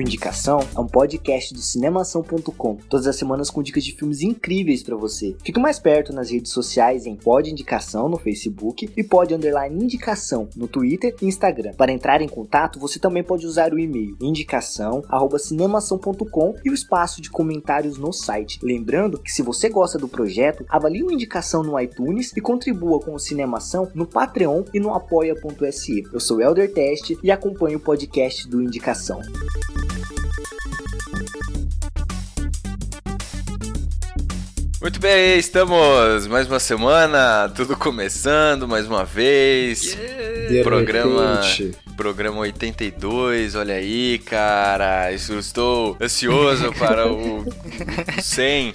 Indicação é um podcast do cinemação.com, todas as semanas com dicas de filmes incríveis pra você. Fique mais perto nas redes sociais em Pod Indicação no Facebook e Pod Underline Indicação no Twitter e Instagram. Para entrar em contato, você também pode usar o e-mail indicação@cinemação.com e o espaço de comentários no site. Lembrando que se você gosta do projeto, avalie o Indicação no iTunes e contribua com o Cinemação no Patreon e no apoia.se. Eu sou Elder Teste e acompanho o podcast do Indicação. Muito bem, estamos mais uma semana, tudo começando mais uma vez. De Programa-. Programa 82, olha aí, cara. Isso, estou ansioso para o 100,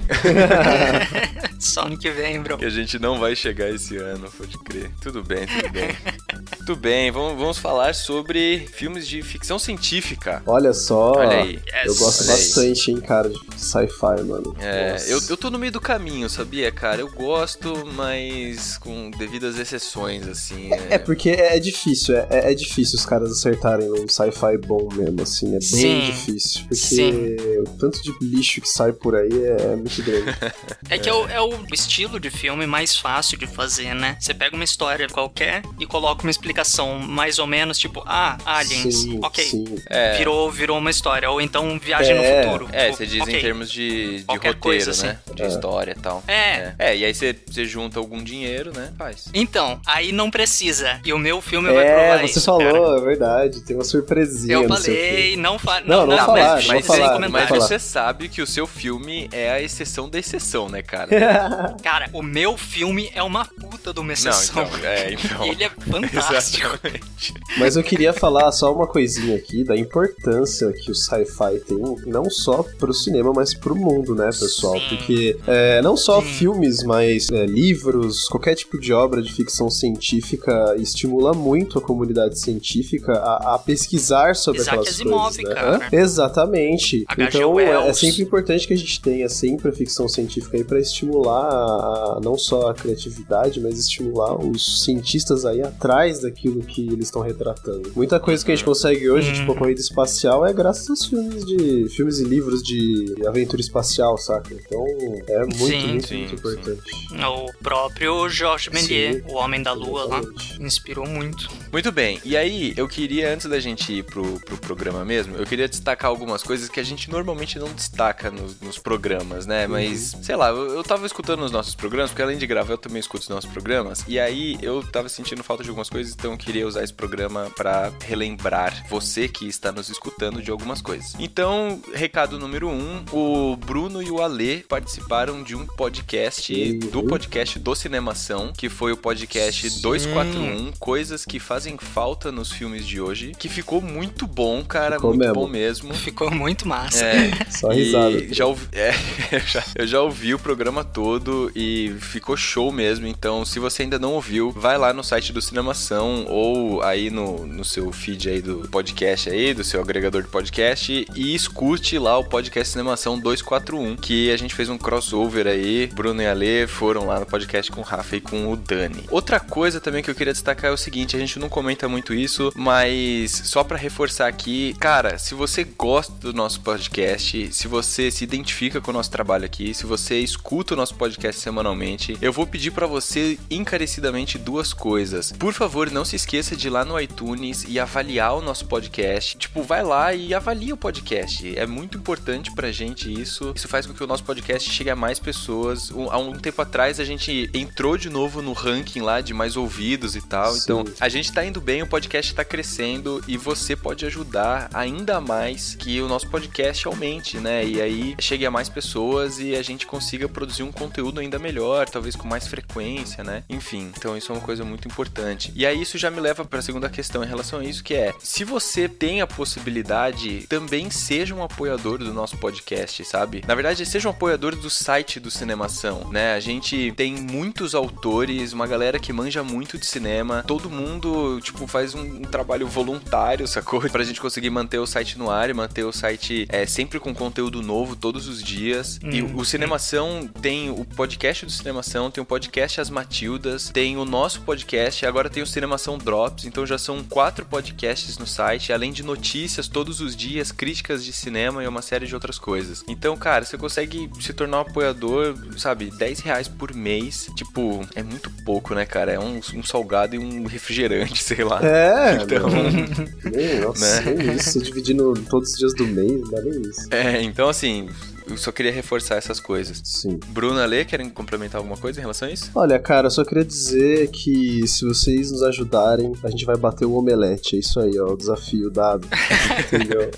Só ano que vem, bro. que a gente não vai chegar esse ano, pode crer. Tudo bem, tudo bem. Tudo bem, vamos, vamos falar sobre filmes de ficção científica. Olha só. Olha aí. Eu gosto Olha aí. bastante, hein, cara, de sci-fi, mano. É, Nossa. eu, eu tô no meio do caminho, sabia, cara? Eu gosto, mas com devidas exceções, assim. É porque é, é difícil, é, é- é difícil os caras acertarem um sci-fi bom mesmo, assim, é bem Sim. difícil. Porque Sim. o tanto de lixo que sai por aí é, é muito grande. É que é o, é o estilo de filme mais fácil de fazer, né? Você pega uma história qualquer e coloca uma explicação mais ou menos, tipo, ah, aliens, sim, ok. sim. É, Virou, virou uma história. Ou então viagem É, no futuro. é, Tipo, você diz ok. em termos de, de roteiro, coisa, assim. né? De É. história e tal. É. É, É, e aí você, você junta algum dinheiro, né? Faz. Então, aí não precisa. E o meu filme vai provar É, você isso, falou, cara. é verdade, tem uma surpresinha Eu no seu falei, filme. não fa... Não, não não, falar, mas, não mas falar, sem não Mas você sabe que o seu filme é a exceção da exceção, né, cara? Cara, o meu filme é uma puta de uma Não, exceção. então, é, então. E ele é fantástico. Exatamente. Mas eu queria falar só uma coisinha aqui da importância que o sci-fi tem, não só pro cinema, mas pro mundo, né, pessoal? Sim. Porque é, não só Sim. filmes, mas é, livros, qualquer tipo de obra de ficção científica estimula muito a comunidade científica a, a pesquisar sobre Isaac aquelas Asimov, coisas, né? Exatamente. H.G. Então é, é sempre importante que a gente tenha sempre a ficção científica aí para estimular a- a- não só a criatividade, mas estimular os cientistas aí atrás daquilo que eles estão retratando. Muita coisa que a gente consegue hoje, Uhum. tipo a corrida espacial, é graças aos filmes de filmes e livros de aventura espacial, saca? Então é muito, Sim. muito, Sim, muito sim. importante. O próprio Georges Méliès, o Homem da Lua lá, inspirou muito. Muito bem, e aí eu queria, antes da gente ir pro, pro programa mesmo, eu queria destacar algumas coisas que a gente normalmente não destaca nos, nos programas, né? Mas, sei lá, eu, eu tava escutando os nossos programas, porque além de gravar eu também escuto os nossos programas, e aí eu tava sentindo falta de algumas coisas, então eu queria usar esse programa pra relembrar você que está nos escutando de algumas coisas. Então, recado número um, o Bruno e o Ale participaram de um podcast, Uhum. do podcast do Cinemação, que foi o podcast Sim. 241, coisas que fazem falta nos filmes de hoje, que ficou muito bom, cara, Ficou muito mesmo. bom mesmo. Ficou muito massa. É, Só e risada. Já ouvi, é, eu, já, eu já ouvi o programa todo e ficou show mesmo. Então, se você ainda não ouviu, vai lá no site do Cinemação ou aí no, no seu feed aí do podcast aí, do seu agregador de podcast e escute lá o podcast Cinemação 241, que a gente fez um crossover aí. Bruno e Ale foram lá no podcast com o Rafa e com o Dani. Outra coisa também que eu queria destacar é o seguinte, a gente não comenta muito isso, mas só pra reforçar aqui, cara, se você gosta do nosso podcast, se você se identifica com o nosso trabalho aqui, se você escuta o nosso podcast semanalmente, eu vou pedir pra você encarecidamente duas coisas. Por favor, não se esqueça de ir lá no iTunes e avaliar o nosso podcast. Tipo, vai lá e avalia o podcast. É muito importante pra gente isso. Isso faz com que o nosso podcast chegue a mais pessoas. Um- há um tempo atrás a gente entrou de novo no ranking lá de mais ouvidos e tal. Sim. Então, a gente tá indo bem, o podcast tá crescendo e você pode ajudar ainda mais que o nosso podcast aumente, né? E aí chegue a mais pessoas e a gente consiga produzir um conteúdo ainda melhor, talvez com mais frequência, né? Enfim, então isso é uma coisa muito importante. E aí, isso já me leva para a segunda questão em relação a isso, que é: se você tem a possibilidade, também seja um apoiador do nosso podcast, sabe? Na verdade, seja um apoiador do site do Cinemação, né? A gente tem muitos autores, uma galera que manja muito de cinema, todo mundo, tipo, faz um, trabalho voluntário, sacou? Pra gente conseguir manter o site no ar e manter o site é, sempre com conteúdo novo todos os dias. E o, o Cinemação tem o podcast do Cinemação, tem o podcast As Matildas, tem o nosso podcast, agora tem o Cinemação Drops, então já são quatro podcasts no site, além de notícias todos os dias, críticas de cinema e uma série de outras coisas. Então, cara, você consegue se tornar um apoiador, sabe, 10 reais por mês. Tipo, é muito pouco, né, cara? É um, um salgado e um refrigerante, sei lá. É, Então, nem, nossa, Né? isso. Dividindo todos os dias do mês, não dá nem isso. é, então assim, eu só queria reforçar essas coisas. Sim. Bruna, Lê, querem complementar alguma coisa em relação a isso? Olha, cara, eu só queria dizer que se vocês nos ajudarem, a gente vai bater o omelete. É isso aí, ó, o desafio dado. Entendeu?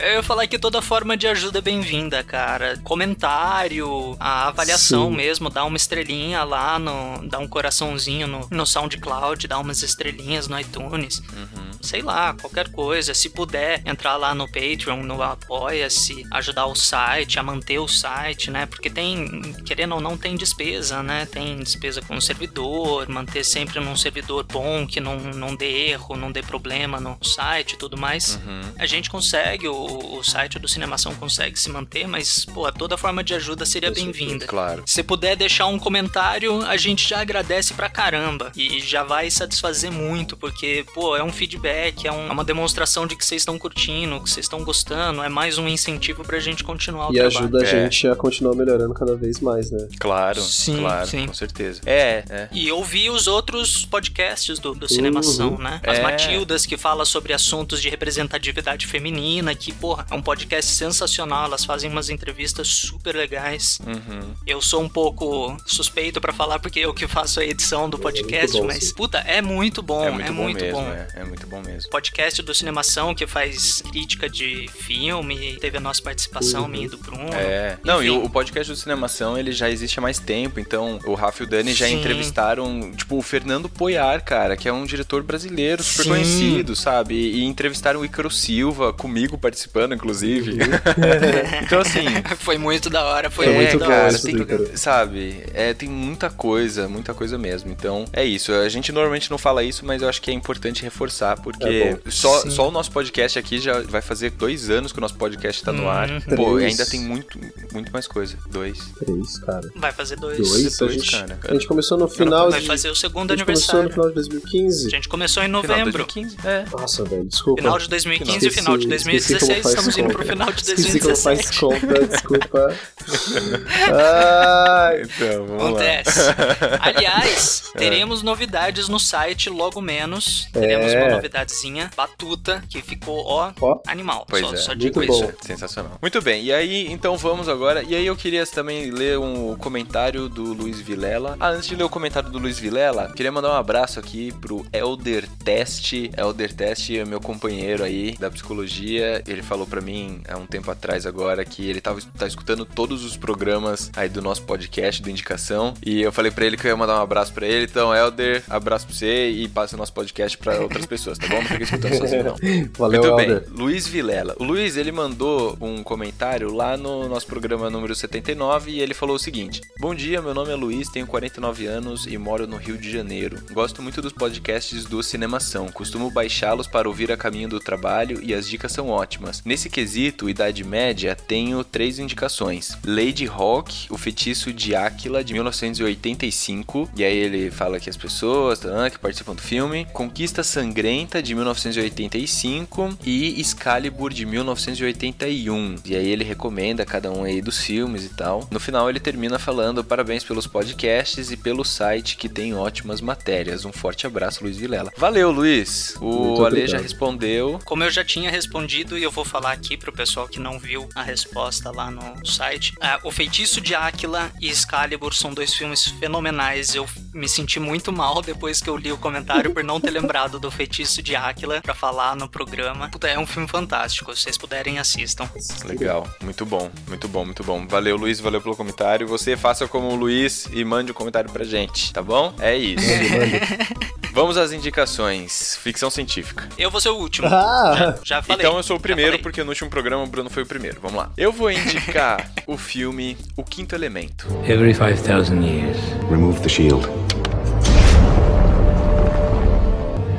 Eu ia falar que toda forma de ajuda é bem-vinda, cara. Comentário, a avaliação Sim. mesmo, dá uma estrelinha lá, no, dá um coraçãozinho no, no SoundCloud, dá umas estrelinhas no iTunes. Uhum. Sei lá, qualquer coisa. Se puder entrar lá no Patreon, no Apoia-se, ajudar o site, a manter o site, né? Porque tem, querendo ou não, tem despesa, né? Tem despesa com o servidor, manter sempre num servidor bom, que não, não dê erro, não dê problema no site e tudo mais. Uhum. A gente consegue, o, o site do Cinemação consegue se manter, mas, pô, toda forma de ajuda seria bem-vinda. Claro. Se puder deixar um comentário, a gente já agradece pra caramba. E já vai satisfazer muito, porque, pô, é um feedback, é, um- é uma demonstração de que vocês estão curtindo, que vocês estão gostando, é mais um incentivo pra gente continuar o E trabalho. ajuda a É. gente a continuar melhorando cada vez mais, né? Claro, Sim, claro, sim. com certeza. É, é. E ouvir os outros podcasts do, do Cinemação, né? As É. Matildas, que fala sobre assuntos de representatividade feminina, que, porra, é um podcast sensacional. Elas fazem umas entrevistas super legais. Uhum. Eu sou um pouco suspeito pra falar, porque eu que faço a edição do podcast, bom, mas, sim. puta, é muito bom, É muito bom mesmo, é. É muito bom mesmo. Podcast do Cinemação, que faz crítica de filme, teve a nossa participação, Uhum. minha e do Bruno. É. Não, e Enfim. o, o podcast do Cinemação, ele já existe há mais tempo, então o Rafa e o Dani já Sim. entrevistaram, tipo, o Fernando Poiar, cara, que é um diretor brasileiro super Sim. conhecido, sabe? E, e entrevistaram o Ícaro Silva, comigo participando, inclusive. então, assim, Foi muito da hora, foi É muito muito da hora. tem- Ícaro. sabe? É, tem muita coisa, muita coisa mesmo. Então, é isso. A gente normalmente não fala isso, mas eu acho que é importante reforçar, porque É só, Sim. só o nosso podcast aqui já vai fazer dois anos que o nosso podcast tá no ar. Uhum. Pô, ainda tem muito, muito mais coisa. Dois. Três, cara. Vai fazer dois. Dois, a dois, gente, cara. a gente começou no final Vai de... fazer o segundo a gente começou no aniversário. final de 2015. A gente começou em Final de novembro. 2015. É. Nossa, velho, desculpa. Final de 2015 e final de Esqueci- esqueci 2016. como faz Estamos indo pro final de Esqueci como faz 2017. conta, desculpa. Ai, Então, vamos Acontece. lá. Aliás, É. teremos novidades no site logo menos. Teremos É. uma novidadezinha, Batuta, que ficou, ó, Ó. animal. Pois só, é. só digo Muito isso. bom. Sensacional. Muito bem, e aí, então vamos agora. E aí eu queria também ler um comentário do Luiz Vilela. Ah, antes de ler o comentário do Luiz Vilela, queria mandar um abraço aqui pro Elder Test. Elder Test é meu companheiro aí da psicologia. Ele falou pra mim há um tempo atrás agora que ele tava tá escutando todos os programas aí do nosso podcast do Indicação. E eu falei pra ele que eu ia mandar um abraço pra ele. Então, Elder, abraço pra você e passa o nosso podcast pra outras pessoas, tá bom? Não fica escutando sozinho, não. valeu, Muito bem, Luiz Vilela. O Luiz, ele mandou um comentário lá no nosso programa número 79 e ele falou o seguinte: Bom dia, meu nome é Luiz, tenho 49 anos e moro no Rio de Janeiro. Gosto muito dos podcasts do Cinemação, costumo baixá-los para ouvir a caminho do trabalho e as dicas são ótimas. Nesse quesito, Idade Média, tenho três indicações: Lady Hawk, O Feitiço de Áquila, de 1985, e aí ele fala que as pessoas tá, que participam do filme, Conquista Sangrenta, de 1985 e Excalibur, de 1981. E aí ele recomenda cada um aí dos filmes e tal. No final ele termina falando parabéns pelos podcasts e pelo site que tem ótimas matérias. Um forte abraço, Luiz Vilela. Valeu, Luiz. O Ale já respondeu. Como eu já tinha respondido e eu vou falar aqui pro pessoal que não viu a resposta lá no site, ah, O Feitiço de Áquila e Excalibur são dois filmes fenomenais. Eu me senti muito mal depois que eu li o comentário por não ter lembrado do Feitiço de Áquila pra falar no programa. Puta, é um filme fantástico. Se vocês puderem, assistam. Legal, muito bom, muito bom, muito bom. Valeu, Luiz, valeu pelo comentário. Você faça como o Luiz e mande um comentário pra gente, tá bom? É isso. Mande, mande. Vamos às indicações. Ficção científica. Eu vou ser o último. Ah! Já, já falei. Então eu sou o primeiro, porque no último programa o Bruno foi o primeiro. Vamos lá. Eu vou indicar o filme O Quinto Elemento. Every 5,000 years, Remove the shield.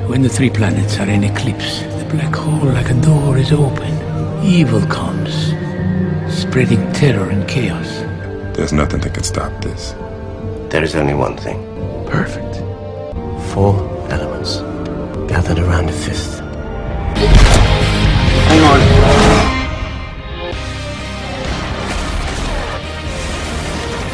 when the three planets are in eclipse, the black hole like a door is open. Evil comes, spreading terror and chaos. There's nothing that can stop this. There is only one thing. Perfect. Four elements gathered around a fifth.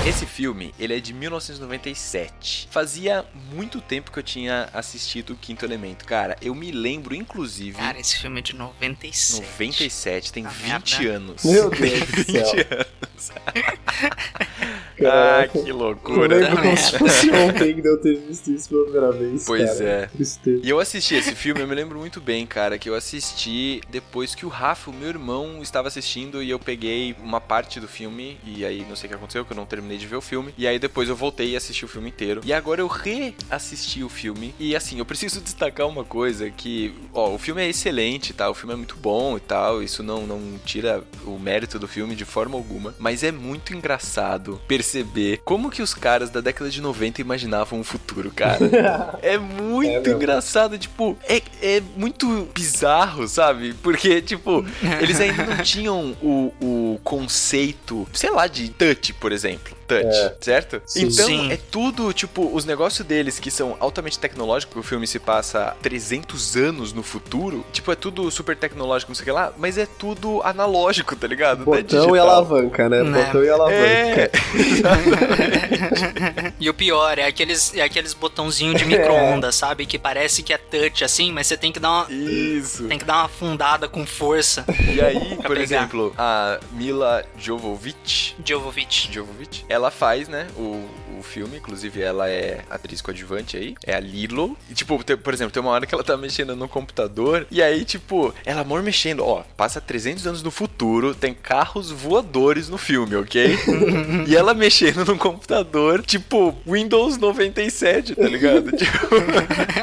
Esse filme, ele é de 1997. Fazia muito tempo que eu tinha assistido o Quinto Elemento. Cara, eu me lembro, inclusive, Cara, esse filme é de 97. 97, tem Ah, 20 merda. anos. Meu Deus do 20 céu. anos. ah, que Eu loucura. lembro como se fosse ontem que eu ter visto isso pela primeira vez. Pois cara. é. Tristeza. E eu assisti esse filme, eu me lembro muito bem, cara, que eu assisti depois que o Rafa, o meu irmão, estava assistindo e eu peguei uma parte do filme e aí não sei o que aconteceu, que eu não terminei de ver o filme. E aí depois eu voltei e assisti o filme inteiro. E agora eu reassisti o filme e assim, eu preciso destacar uma coisa que, ó, o filme é excelente, tá? O filme é muito bom e tal, isso não não tira o mérito do filme de forma alguma, mas é muito engraçado perceber como que os caras da década de 90 imaginavam o futuro, cara. É muito É engraçado, tipo, é, é muito bizarro, sabe? Porque, tipo, eles ainda não tinham o, o conceito, sei lá, de touch, por exemplo. Touch, É. certo? Sim. Então, Sim. é tudo, tipo, os negócios deles que são altamente tecnológicos, o filme se passa 300 anos no futuro, tipo, é tudo super tecnológico, não sei o que lá, mas é tudo analógico, tá ligado? É Botão e alavanca, né? Né? Botão e alavanca. É, E o pior é aqueles, é aqueles botãozinhos de micro-ondas, sabe? Que parece que é touch assim, mas você tem que dar uma. isso. Tem que dar uma afundada com força. E aí, por pegar. exemplo, a Mila Jovovich, Jovovich. Jovovich, ela faz, né, o, o filme, inclusive ela é atriz coadjuvante aí, é a Lilo. E, tipo, tem- por exemplo, tem uma hora que ela tá mexendo no computador, e aí, tipo, ela amor mexendo, ó, passa 300 anos no futuro, tem carros voadores no filme, ok? e ela mexendo no computador, tipo, Windows 97, tá ligado? Tipo,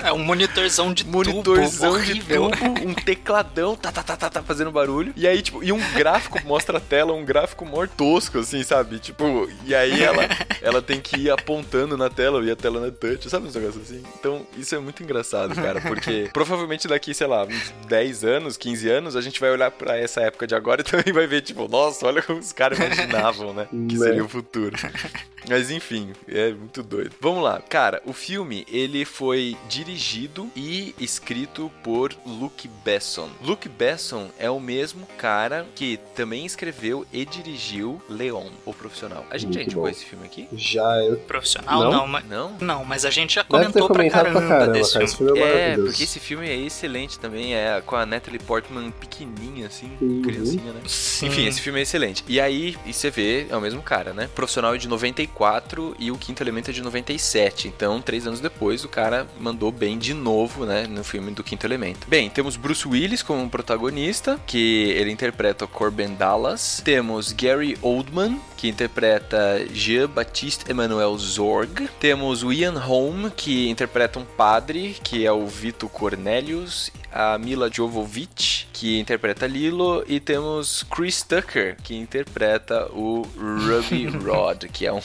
É um monitorzão de monitorzão tubo de tubo, um tecladão, tá, tá, tá, tá, tá, fazendo barulho. E aí, tipo, e um gráfico mostra a tela, um gráfico mó tosco, assim, sabe? Tipo, e aí ela, ela tem que ir apontando na tela e a tela é touch, sabe uns negócios assim? Então, isso é muito engraçado, cara, porque provavelmente daqui, sei lá, uns 10 anos, 15 anos, a gente vai olhar pra essa época de agora e também vai ver, tipo, nossa, olha como os caras imaginavam, né? Que Né? seria o futuro. Mas enfim, é muito doido. Vamos lá. Cara, o filme, ele foi dirigido e escrito por Luke Besson. Luke Besson é o mesmo cara que também escreveu e dirigiu Leon, o profissional. A gente já indicou bom. esse filme aqui? Já eu Profissional, Não? não, mas. Não? Não, mas a gente já comentou pra caramba, pra caramba, desse cara. filme. Esse filme é É, porque esse filme é excelente também, é com a Natalie Portman pequenininha, assim, Uhum. criancinha, né? Sim. Enfim, esse filme é excelente. E aí, e você vê, é o mesmo cara, né? Profissional é de 94 e o Quinto Elemento é de 97. Então, três anos depois, o cara mandou bem de novo, né? No filme do Quinto Elemento. Bem, temos Bruce Willis como protagonista, que ele interpreta Corbin Dallas. Temos Gary Oldman, que interpreta Jean-Baptiste Emmanuel Zorg. Temos o Ian Holm, que interpreta um padre, que é o Vito Cornelius. A Mila Jovovich, que interpreta Lilo. E temos Chris Tucker, que interpreta o Ruby Rod, que é um,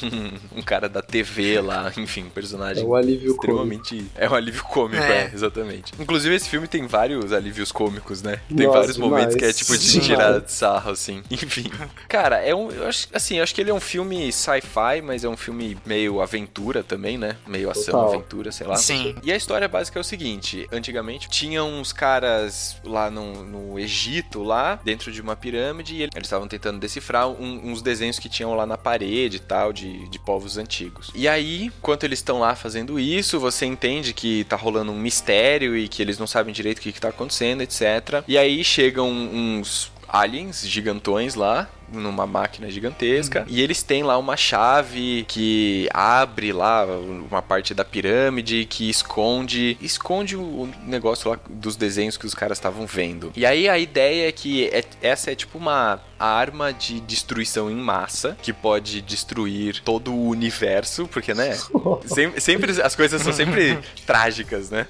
um cara da TV lá, enfim, personagem É um alívio cômico. extremamente. É um alívio cômico, é. É. exatamente. Inclusive, esse filme tem vários alívios cômicos, né? Tem Nossa, vários momentos que é tipo de tirar de sarro, assim. Enfim. Cara, é um. Eu acho, assim, eu acho que ele é um filme sci-fi, mas é um filme meio aventura também, né? Meio ação, Total. aventura, sei lá. Sim. E a história básica é o seguinte: antigamente tinham uns caras lá no, no Egito, lá, dentro de uma pirâmide, e eles estavam tentando decifrar um- uns desenhos que tinham lá na parede e tal, de, de povos antigos. E aí, enquanto eles estão lá fazendo isso, você entende que tá rolando um mistério e que eles não sabem direito o que, que tá acontecendo, etc. E aí chegam uns aliens gigantões lá numa máquina gigantesca e eles têm lá uma chave que abre lá uma parte da pirâmide que esconde esconde o negócio lá dos desenhos que os caras estavam vendo. E aí a ideia é que é- essa é tipo uma arma de destruição em massa que pode destruir todo o universo, porque né? Sempre, sempre as coisas são sempre trágicas, né?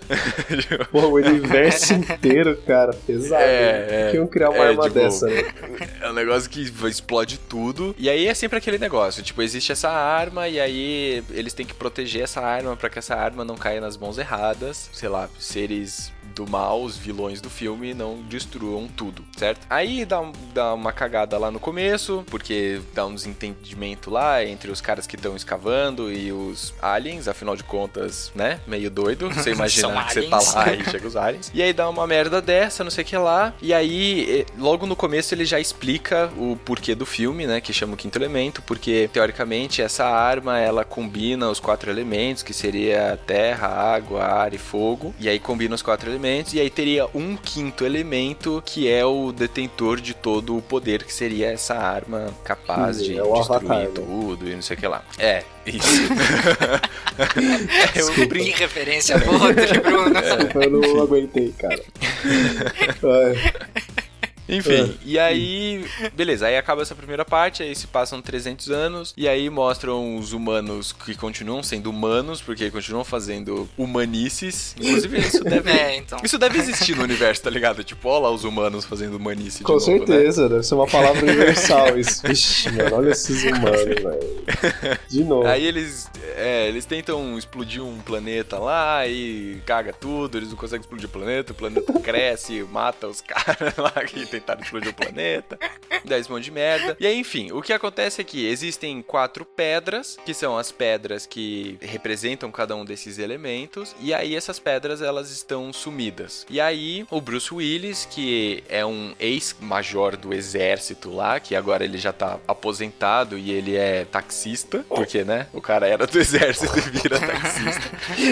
Pô, o universo inteiro, cara, pesado. É, é. Por que iam criar uma É, arma tipo, dessa, né? É um negócio que explode tudo. E aí é sempre aquele negócio, tipo, existe essa arma e aí eles têm que proteger essa arma pra que essa arma não caia nas mãos erradas. Sei lá, seres do mal, os vilões do filme, não destruam tudo, certo? Aí dá, dá uma cagada lá no começo, porque dá um desentendimento lá entre os caras que estão escavando e os aliens, afinal de contas, né? Meio doido. Você imagina que você tá lá e chega os aliens. E aí dá uma merda dessa, não sei o que lá. E aí, eh, logo no começo, ele já explica o porquê do filme, né? Que chama o quinto elemento, porque teoricamente essa arma ela combina os quatro elementos, que seria terra, água, ar e fogo. E aí combina os quatro elementos. E aí teria um quinto elemento que é o detentor de todo o poder, que seria essa arma capaz Sim, de é destruir Avatar, né? tudo e não sei o que lá. É, isso. é, eu brin- Que referência boa, Bruno. Eu não aguentei, cara. Ai, Enfim, e aí, beleza, aí acaba essa primeira parte, aí se passam 300 anos, e aí mostram os humanos que continuam sendo humanos, porque continuam fazendo humanices. Inclusive, isso deve, É, então. isso deve existir no universo, tá ligado? Tipo, olha lá os humanos fazendo humanice de com novo, né? certeza, deve ser uma palavra universal isso. Vixe, mano, olha esses humanos, velho. De novo. Aí eles, é, eles tentam explodir um planeta lá e caga tudo, eles não conseguem explodir o planeta, o planeta cresce, mata os caras lá que tentaram explodir o planeta, dá esse monte de merda. E aí, enfim, o que acontece é que existem quatro pedras, que são as pedras que representam cada um desses elementos, e aí essas pedras elas estão sumidas. E aí o Bruce Willis, que é um ex-major do exército lá, que agora ele já tá aposentado e ele é taxista, porque, né, o cara era do exército e vira taxista.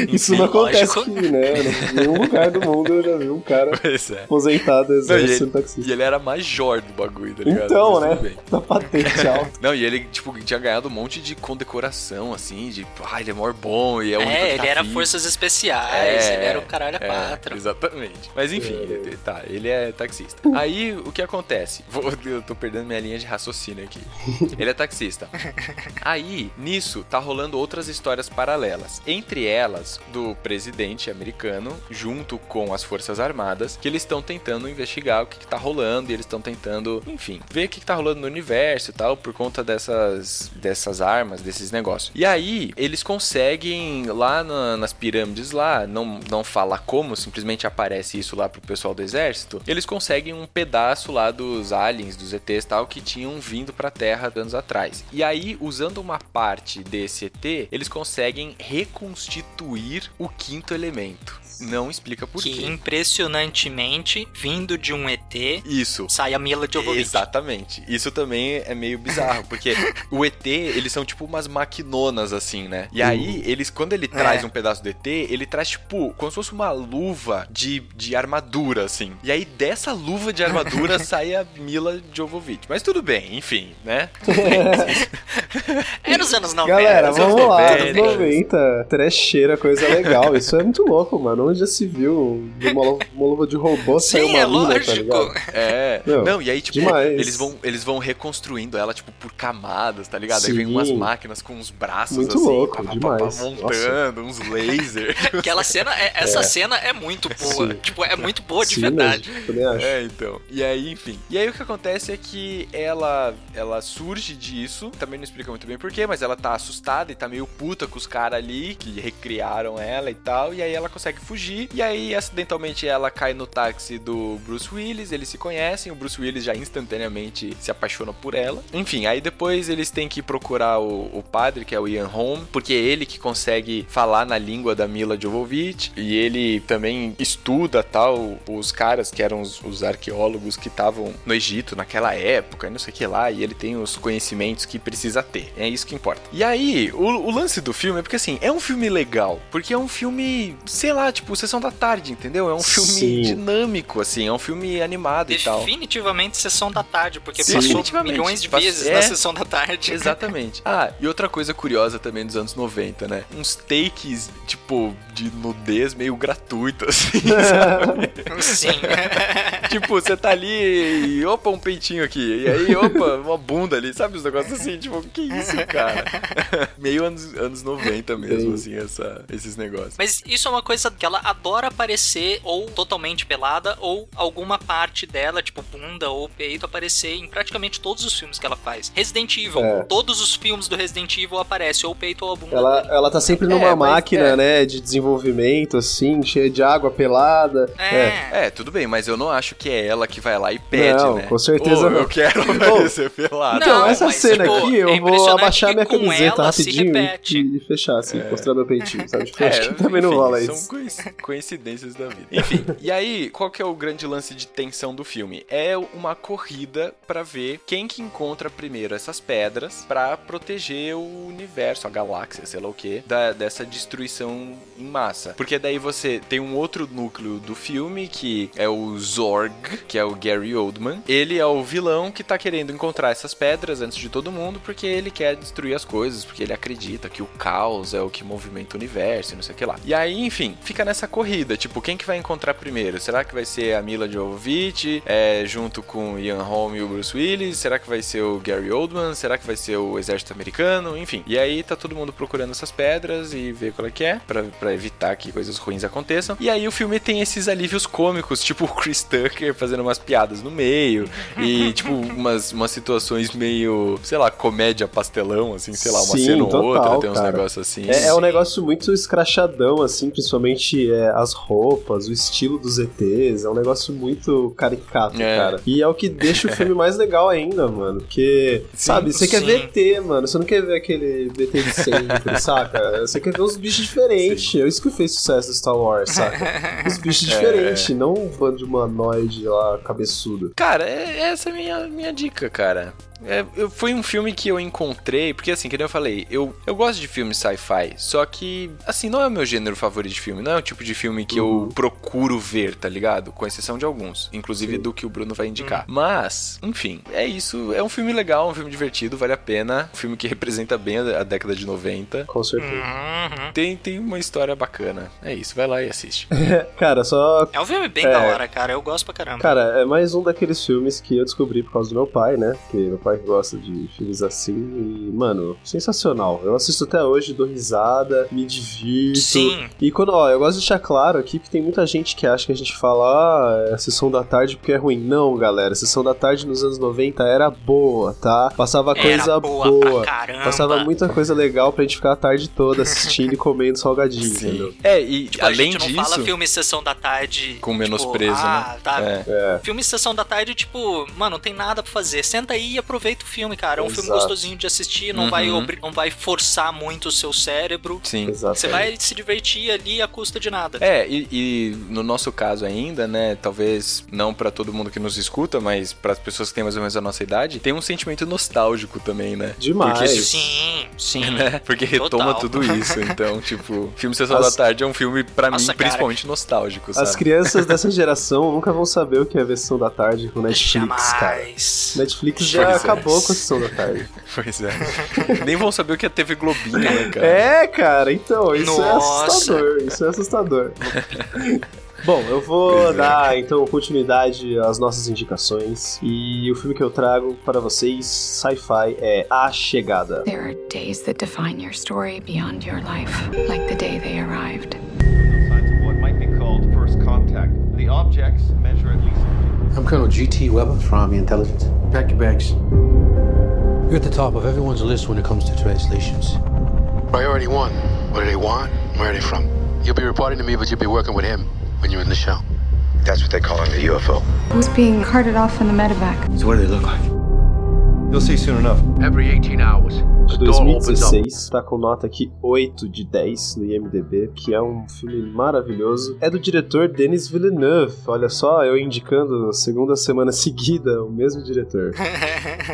Isso Enfim, não acontece lógico. aqui, né? Em nenhum lugar do mundo eu já vi um cara é. aposentado do Não, e, exército ele, taxista. E ele era major do bagulho, tá ligado? Então, Mas né? Da patente alta. Não, e ele, tipo, tinha ganhado um monte de condecoração, assim, de, ah, ele é maior bom e é o É, ele tá era vivo. forças especiais, É, ele era o caralho a É, quatro. exatamente. Mas enfim, ele- tá, ele é taxista. Aí, o que acontece? Vou- eu tô perdendo minha linha de raciocínio aqui. Ele é taxista. Aí, nisso, tá rolando outras histórias paralelas. Entre elas, do presidente americano, junto com as Forças Armadas, que eles estão tentando investigar o que, que tá rolando, e eles estão tentando, enfim, ver o que, que tá rolando no universo e tal, por conta dessas, dessas armas, desses negócios. E aí, eles conseguem, lá na- nas pirâmides lá, não, não fala como, simplesmente aparece isso lá pro pessoal do exército, eles conseguem um pedaço lá dos aliens, dos ETs tal, que tinham vindo pra Terra anos atrás. E aí, usando uma parte desse ET, eles conseguem reconstituir o quinto elemento. Não explica por que quê. impressionantemente, vindo de um ET, Isso. sai a Mila Jovovich. Exatamente. Isso também é meio bizarro, porque o ET, eles são tipo umas maquinonas, assim, né? E aí, eles, quando ele traz É. um pedaço do ET, ele traz, tipo, como se fosse uma luva de, de armadura, assim. E aí, dessa luva de armadura sai a Mila Jovovich. Mas tudo bem, enfim, né? É nos anos 90. Galera, vamos lá, 90. anos 90, trecheira, coisa legal. Isso é muito louco, mano. Onde já se viu de uma, lu- uma luva de robô Sim, uma é mina, tá lógico. ligado? É. Meu, não, e aí, tipo, demais. eles vão, eles vão reconstruindo ela, tipo, por camadas, tá ligado? Aí Sim. vem umas máquinas com uns braços Muito assim, louco, pá, pá, pá, demais. pá, montando, uns lasers. Aquela cena, é- essa cena é muito boa. Sim. Tipo, é muito boa de Sim, verdade. mesmo, também acho. É, então. E aí, enfim. E aí o que acontece é que ela ela surge disso, também não explica muito bem porquê, mas ela tá assustada e tá meio puta com os caras ali que recriaram ela e tal, e aí ela consegue fugir. E aí acidentalmente ela cai no táxi do Bruce Willis, eles se conhecem, o Bruce Willis já instantaneamente se apaixona por ela. Enfim, aí depois eles têm que procurar o, o padre, que é o Ian Holm, porque é ele que consegue falar na língua da Mila Jovovich, e ele também estuda tal os caras que eram os, os arqueólogos que estavam no Egito naquela época, não sei o que lá, e ele tem os conhecimentos que precisa ter. É isso que importa. E aí, o, o lance do filme é porque assim, é um filme legal. Porque é um filme, sei lá, tipo, sessão da tarde, entendeu? É um filme Sim. dinâmico, assim, é um filme animado e tal. Definitivamente sessão da tarde, porque Sim. passou milhões de vezes é. na sessão da tarde. Exatamente. Ah, e outra coisa curiosa também dos anos 90, né? Uns takes, tipo, de nudez meio gratuito, assim, sabe? Sim. tipo, você tá ali e opa, um peitinho aqui. E aí, opa, uma bunda ali, sabe? Os negócios assim, tipo, que isso, cara? meio anos, anos 90 mesmo, assim, essa, esses negócios. Mas isso é uma coisa que ela adora aparecer ou totalmente pelada ou alguma parte dela, tipo bunda ou peito, aparecer em praticamente todos os filmes que ela faz. Resident Evil, É. todos os filmes do Resident Evil aparece ou o peito ou a bunda. Ela, dele. ela tá sempre numa É, mas- máquina, é. né, de desenvolvimento, assim, cheia de água pelada. É. É, tudo bem, mas eu não acho que é ela que vai lá e pede, Não, né? com certeza Ô, não. eu quero aparecer pelado. Então, Não, essa mas, cena tipo, aqui, é eu vou impressionante abaixar minha camiseta ela se rapidinho e, e fechar, assim, mostrar meu peitinho, sabe? Tipo, É, acho que também não rola são isso. Coinc- coincidências da vida. Enfim, e aí, qual que é o grande lance de tensão do filme? É uma corrida pra ver quem que encontra primeiro essas pedras pra proteger o universo, a galáxia, sei lá o que, dessa destruição em massa. Porque daí você tem um outro núcleo do filme que é o Zorg, que é o Gary Oldman. Ele é o vilão que tá querendo encontrar essas pedras antes de todo mundo porque ele quer destruir as coisas, porque ele acredita que o caos é o que movimenta o universo e não sei o que lá. E aí, enfim, fica nessa corrida, tipo, quem que vai encontrar primeiro? Será que vai ser a Mila Jovovich, é, junto com Ian Holm e o Bruce Willis? Será que vai ser o Gary Oldman? Será que vai ser o exército americano? Enfim. E aí tá todo mundo procurando essas pedras e ver qual é que é, pra, pra evitar que coisas ruins aconteçam. E aí o filme tem esses alívios cômicos, tipo o Chris Tucker fazendo umas piadas no meio e, tipo, umas, umas situações meio, sei lá, comédia pastelão, assim, sei lá, uma Sim, cena ou total, outra, tem uns negócios assim. É, é um negócio muito escrachadão, assim, principalmente é, as roupas, o estilo dos ETs, é um negócio muito caricato, É. cara. E é o que deixa o filme mais legal ainda, mano. Porque, sabe, você quer sim. ver ET, mano, você não quer ver aquele ET de sempre, saca? Você quer ver uns bichos diferentes. É isso que fez sucesso do Star Wars, saca? Os bichos É. diferentes, não um bando de humanoide lá, cabeçudo. Cara, é, essa é a minha, minha dica, cara. É, eu- foi um filme que eu encontrei, porque assim, que nem eu falei, eu, eu gosto de filmes sci-fi, só que, assim, não é o meu gênero favorito de filme, não é o tipo de filme que eu procuro ver, tá ligado? Com exceção de alguns, inclusive Sim. do que o Bruno vai indicar. Mas, enfim, é isso, é um filme legal, um filme divertido, vale a pena, um filme que representa bem a, a década de 90. Com certeza. Uhum. Tem, tem uma história bacana. É isso, vai lá e assiste. Cara, só É um filme bem É. da hora, cara. Eu gosto pra caramba. Cara, é mais um daqueles filmes que eu descobri por causa do meu pai, né? Porque meu pai gosta de filmes assim e, mano, sensacional. Eu assisto até hoje, dou risada, me divirto. Sim. E quando, ó, eu gosto de deixar claro aqui que tem muita gente que acha que a gente fala, ah, é a sessão da tarde porque é ruim. Não, galera, a sessão da tarde nos anos 90 era boa, tá? Passava coisa Era boa, boa. pra caramba. Passava muita coisa legal pra gente ficar a tarde toda assistindo e comendo salgadinho, entendeu? É, e Tipo, além a gente não disso. fala filme Sessão da Tarde. Com tipo, menosprezo, ah, né? Tá. É. É. Filme Sessão da Tarde, tipo, mano, não tem nada pra fazer. Senta aí e aproveita o filme, cara. É um filme Exato. gostosinho de assistir, não, Uhum. vai, obri- não vai forçar muito o seu cérebro. Sim. Exato. Você vai se divertir ali a custa de nada. É, e, e no nosso caso ainda, né, talvez não pra todo mundo que nos escuta, mas para as pessoas que têm mais ou menos a nossa idade, tem um sentimento nostálgico também, né? Demais. Porque, Sim, sim. né? Porque retoma Total. tudo isso. Então, tipo, filme Sessão As- da Tarde é um filme, pra Nossa, mim, cara. principalmente nostálgico, sabe? As crianças dessa geração nunca vão saber o que é a versão da tarde com Netflix, cara. Jamais. Netflix já é. Acabou com a sessão da tarde. Pois é. Nem vão saber o que é TV Globinho, né, cara? É, cara, então, isso é Nossa. assustador. Isso é assustador. Bom, eu vou Pois é. dar então continuidade às nossas indicações. E o filme que eu trago para vocês, sci-fi, é A Chegada. There are days that define your story beyond your life, like the day they arrived. signs of what might be called first contact. The objects measure. I'm Colonel G.T. Weber from Army Intelligence. Pack your bags. You're at the top of everyone's list when it comes to translations. Priority one. What do they want? Where are they from? You'll be reporting to me, but you'll be working with him when you're in the show. That's what they call in the UFO. Who's being carted off in the medevac? So what do they look like? You'll see soon enough. Every 18 hours, de 2016, tá com nota aqui 8 de 10 no IMDB, que é um filme maravilhoso. É do diretor Denis Villeneuve. Olha só, eu indicando segunda semana seguida o mesmo diretor.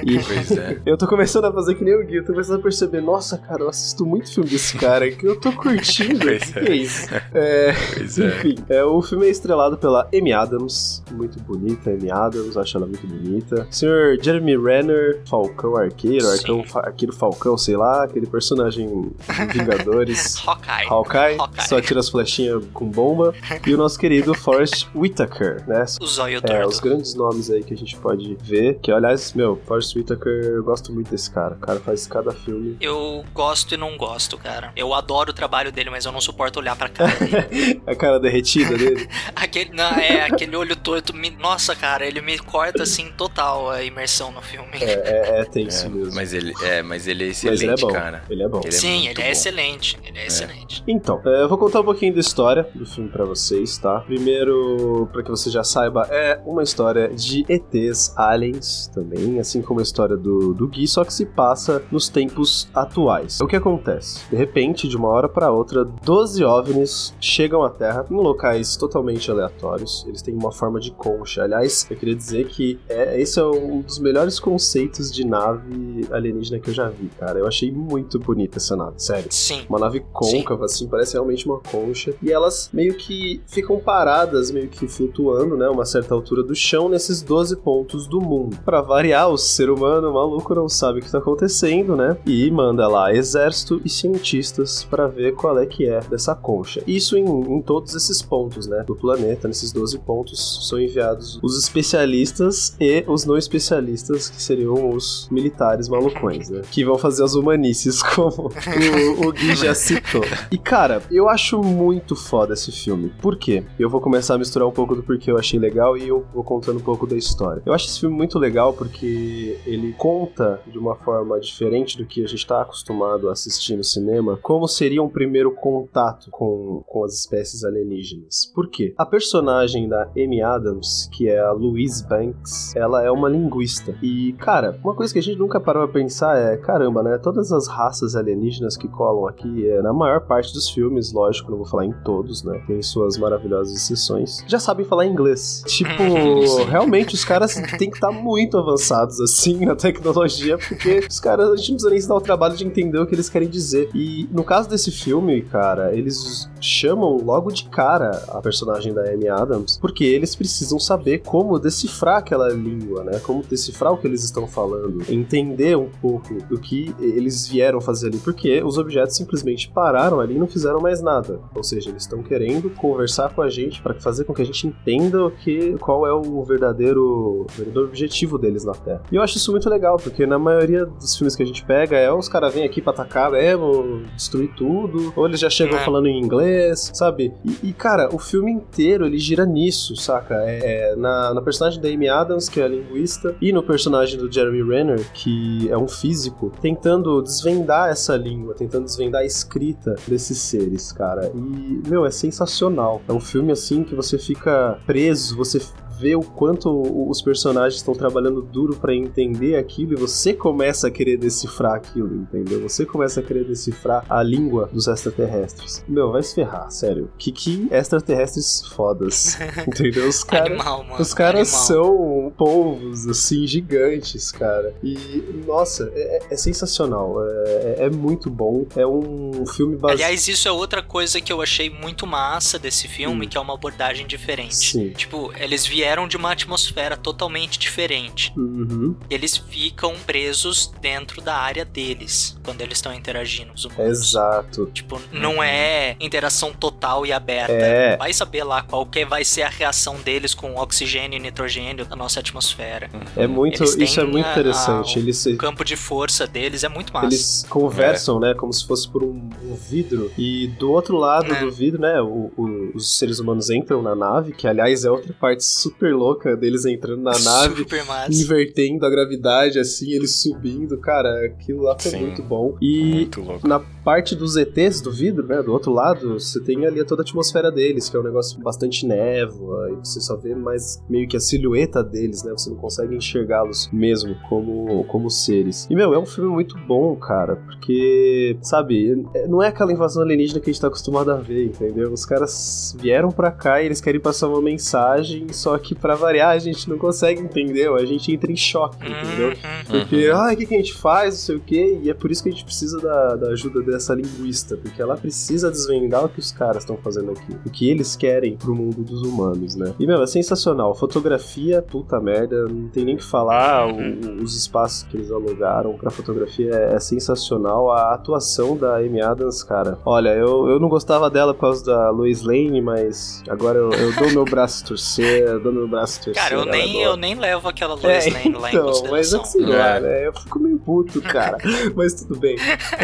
E Pois é. eu tô começando a fazer que nem o Gui, eu tô começando a perceber, nossa, cara, eu assisto muito filme desse cara, que eu tô curtindo. Pois que, que é isso? É, Pois é. enfim, é, o filme é estrelado pela Amy Adams, muito bonita, Amy Adams, acho ela muito bonita. Senhor Jeremy Renner, Falcão Arqueiro, Arcão, Arqueiro Falcão, sei lá, aquele personagem Vingadores. Hawkeye. Hawkeye, Hawkeye. só tira as flechinhas com bomba. E o nosso querido Forrest Whitaker, né? O zóio É, os grandes nomes aí que a gente pode ver. Que, aliás, meu, Forrest Whitaker, eu gosto muito desse cara. O cara faz cada filme. Eu gosto e não gosto, cara. Eu adoro o trabalho dele, mas eu não suporto olhar pra cara dele. A cara derretida dele. aquele, não, é, aquele olho torto. Me, nossa, cara, ele me corta assim total a imersão no filme. É, é, é tenso É, mesmo. mas ele é, mas ele é Mas excelente, ele é bom. cara. Ele é bom. Ele é Sim, muito ele é bom. excelente. Ele é, excelente. Então, é, eu vou contar um pouquinho da história do filme pra vocês, tá? Primeiro, pra que você já saiba, é uma história de ETs, aliens também, assim como a história do, do Gui, só que se passa nos tempos atuais. O que acontece? De repente, de uma hora pra outra, 12 OVNIs chegam à Terra em locais totalmente aleatórios. Eles têm uma forma de concha. Aliás, eu queria dizer que é, esse é um dos melhores conceitos de nave alienígena que eu já vi, cara. Eu achei muito bonita essa nave, sério. Sim. Uma nave côncava, assim, parece realmente uma concha. E elas meio que ficam paradas, meio que flutuando, né? Uma certa altura do chão, nesses 12 pontos do mundo. Pra variar, o ser humano maluco não sabe o que tá acontecendo, né? E manda lá exército e cientistas pra ver qual é que é dessa concha. Isso em, em todos esses pontos, né? Do planeta, nesses 12 pontos, são enviados os especialistas e os não especialistas, que seriam os militares malucões, né? Que vão fazer as humanices, como o, o Gui já citou. E cara, eu acho muito foda esse filme. Por quê? Eu vou começar a misturar um pouco do porquê eu achei legal e eu vou contando um pouco da história. Eu acho esse filme muito legal porque ele conta de uma forma diferente do que a gente tá acostumado a assistir no cinema, como seria um primeiro contato com, com as espécies alienígenas. Por quê? A personagem da Amy Adams, que é a Louise Banks, ela é uma linguista. E, cara, uma coisa que a gente nunca parou pra pensar é, caramba, né? Todas as raças alienígenas que colam aqui, é, na maior parte dos filmes, lógico, não vou falar em todos, né? Tem suas maravilhosas exceções, já sabem falar inglês. Tipo, realmente os caras têm que estar muito avançados, assim, na tecnologia, porque os caras, a gente não precisa nem se dar o trabalho de entender o que eles querem dizer. E no caso desse filme, cara, eles chamam logo de cara a personagem da Amy Adams, porque eles precisam saber como decifrar aquela língua, né? Como decifrar o que eles estão falando, entender um pouco do que eles vieram fazer ali, porque os objetos simplesmente pararam ali e não fizeram mais nada. Ou seja, eles estão querendo conversar com a gente para fazer com que a gente entenda o que, qual é o verdadeiro, verdadeiro objetivo deles na Terra. E eu acho isso muito legal, porque na maioria dos filmes que a gente pega é os caras vêm aqui pra atacar mesmo, destruir tudo, ou eles já chegam É. falando em inglês, sabe? E, e, cara, o filme inteiro ele gira nisso, saca? É, é, na, na personagem da Amy Adams, que é a linguista, e no personagem do Jeremy Renner, que é um físico, tentando desvendar essa língua, tentando desvendar a escrita desses seres, cara. E, meu, é sensacional. É um filme assim que você fica preso, você vê o quanto os personagens estão trabalhando duro pra entender aquilo e você começa a querer decifrar aquilo, entendeu? Você começa a querer decifrar a língua dos extraterrestres. Meu, vai se ferrar, sério. Que que extraterrestres fodas, entendeu? Os caras os caras são povos, assim, gigantes, cara. E, nossa, é, é sensacional. É, é muito bom. É um filme baseado. Aliás, isso é outra coisa que eu achei muito massa desse filme, Hum. que é uma abordagem diferente. Sim. Tipo, eles vieram de uma atmosfera totalmente diferente. Uhum. Eles ficam presos dentro da área deles quando eles estão interagindo. Os humanos. Exato. Tipo, não é interação total e aberta. É. Vai saber lá qual que vai ser a reação deles com oxigênio e nitrogênio da nossa atmosfera. É muito, Eles têm isso é muito a- interessante. a- Eles, O campo de força deles é muito massa. eles conversam, né, como se fosse por um, um vidro. E do outro lado É. do vidro, né, o- o- os seres humanos entram na nave, que aliás é outra parte super louca deles entrando na nave, Super massa. invertendo a gravidade, assim, eles subindo. Cara, aquilo lá foi Sim. muito bom. E Muito louco. na parte dos ETs do vidro, né, do outro lado, você tem ali toda a atmosfera deles, que é um negócio bastante névoa, e você só vê mais meio que a silhueta deles, né? Você não consegue enxergá-los mesmo como, como seres. E, meu, é um filme muito bom, cara, porque, sabe, é- não é aquela invasão alienígena que a gente tá acostumado a ver, entendeu? Os caras vieram pra cá e eles querem passar uma mensagem, só que pra variar a gente não consegue entender, a gente entra em choque, entendeu? Uhum. Porque, ah, o que, que a gente faz, não sei o quê, e é por isso que a gente precisa da, da ajuda dessa linguista, porque ela precisa desvendar o que os caras estão fazendo aqui, o que eles querem pro mundo dos humanos, né? E, meu, é sensacional. Fotografia, puta merda, não tem nem o que falar, o- os espaços que eles alugaram pra fotografia é, é sensacional. A atuação da Amy Adams, cara, olha, eu, eu não gostava dela por causa da Lois Lane, mas agora eu, eu dou meu braço a torcer, dou meu braço a torcer. Cara, eu nem, eu nem levo aquela Lois é, Lane lá em então, mas assim, lá, né? Eu fico meio puto, cara. mas tudo bem.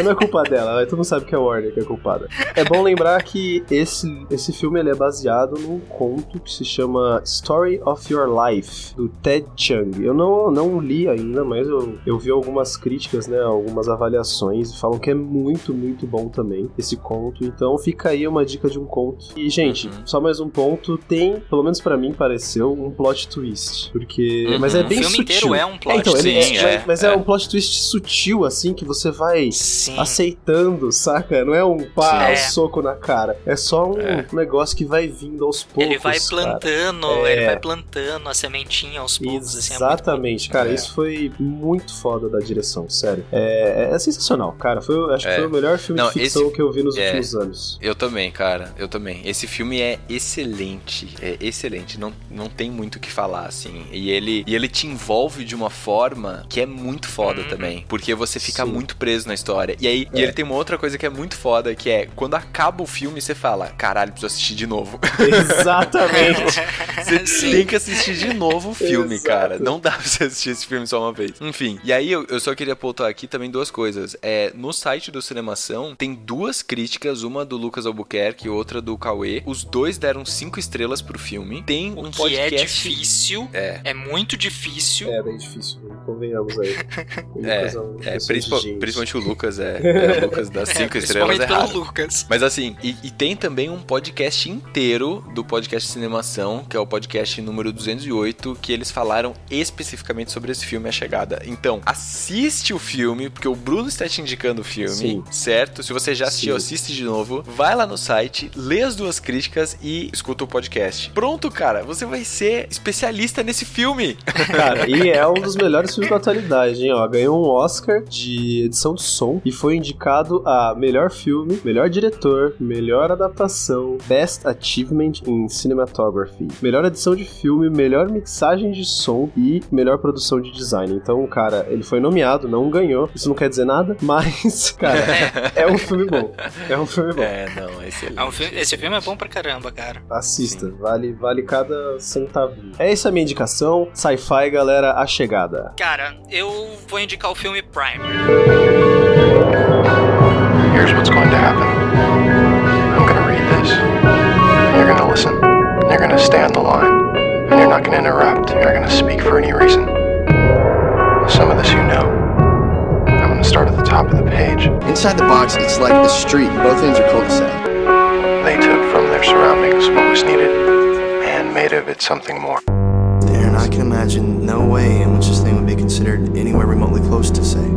Não é culpa dela, todo mundo sabe que é a Warner que é culpada. É bom lembrar que esse, esse filme ele é baseado num conto que se chama Story of Your Life, do Ted Chiang. Eu não, não li ainda, mas eu, eu vi algumas críticas, né? Algumas avaliações e falam que é muito, muito bom também esse conto. Então fica aí uma dica de um conto. E, gente, Uhum. só mais um ponto. Tem, pelo menos pra mim, pareceu um plot twist. Porque. Uhum. Mas é bem o filme sutil. inteiro é um plot então, ele twist. é, é, mas é. é. um plot twist sutil, assim, que você vai Sim. aceitando, saca? Não é um pá, um soco na cara. É só um É. negócio que vai vindo aos poucos. Ele vai cara. plantando, É. ele vai plantando a sementinha aos poucos, assim, é Exatamente, cara, É. isso foi muito foda da direção, sério. É, é sensacional, cara. Foi, acho que É. foi o melhor filme Não, de ficção esse- que eu vi nos é. últimos anos. Eu também, cara. Eu também. Esse filme é excelente. É excelente. Não, não tem muito o que falar, assim. E ele, e ele te envolve de uma forma que é muito foda Uhum. também. Porque você fica Sim. muito preso na história. E aí, e É. ele tem uma outra coisa que é muito foda, que é quando acaba o filme, você fala, caralho, preciso assistir de novo. Exatamente. Você Sim. tem que assistir de novo o filme, Exato. cara. Não dá pra você assistir esse filme só uma vez. Enfim, e aí eu, eu só queria pontuar aqui também duas coisas. É, no site do Cinemação tem duas críticas, uma do Lucas Albuquerque e outra do Cauê. Os dois deram cinco estrelas pro filme. Tem um que é difícil, É. é muito difícil. É bem difícil, convenhamos aí. É, Lucas É, principal- principalmente o Lucas, é. é, o Lucas das É, cinco estrelas principalmente é pelo raro. Lucas. Mas assim, e, e tem também um podcast inteiro do podcast Cinemação, que é o podcast número 208, que eles falaram especificamente sobre esse filme A Chegada. Então, assiste o filme, porque o Bruno está te indicando o filme, Sim. certo? Se você já assistiu, Sim. assiste de novo. Vai lá no site, lê as duas críticas e escuta o podcast. Pronto, cara, você vai ser especialista nesse filme. Cara, e é um dos melhores filmes da atualidade, hein? Ó, ganhou um Oscar de edição de som e foi indicado a melhor filme, melhor diretor, melhor adaptação, Best Achievement in Cinematography, melhor edição de filme, melhor mixagem de som e melhor produção de design. Então, cara, ele foi nomeado, não ganhou. Isso não quer dizer nada, mas, cara, é um filme bom. É um filme bom. É, não, é excelente. É um filme- esse filme é bom pra caramba, cara. Assista, vale, vale cada centavinho. É essa a minha indicação. Sci-fi, galera, a chegada. Cara, eu vou indicar o filme Primer. Here's what's going to happen. I'm to read this, and you're going to listen, and you're going to stay on the line, and you're not going to interrupt. You're not going to speak for any reason. Some of this you know. I'm going to start at the top of the page. Inside the box, it's like a street. Both ends are cul-de-sac. They took from their surroundings what was needed and made of it something more. Darren, I can imagine no way in which this thing would be considered anywhere remotely close to safe.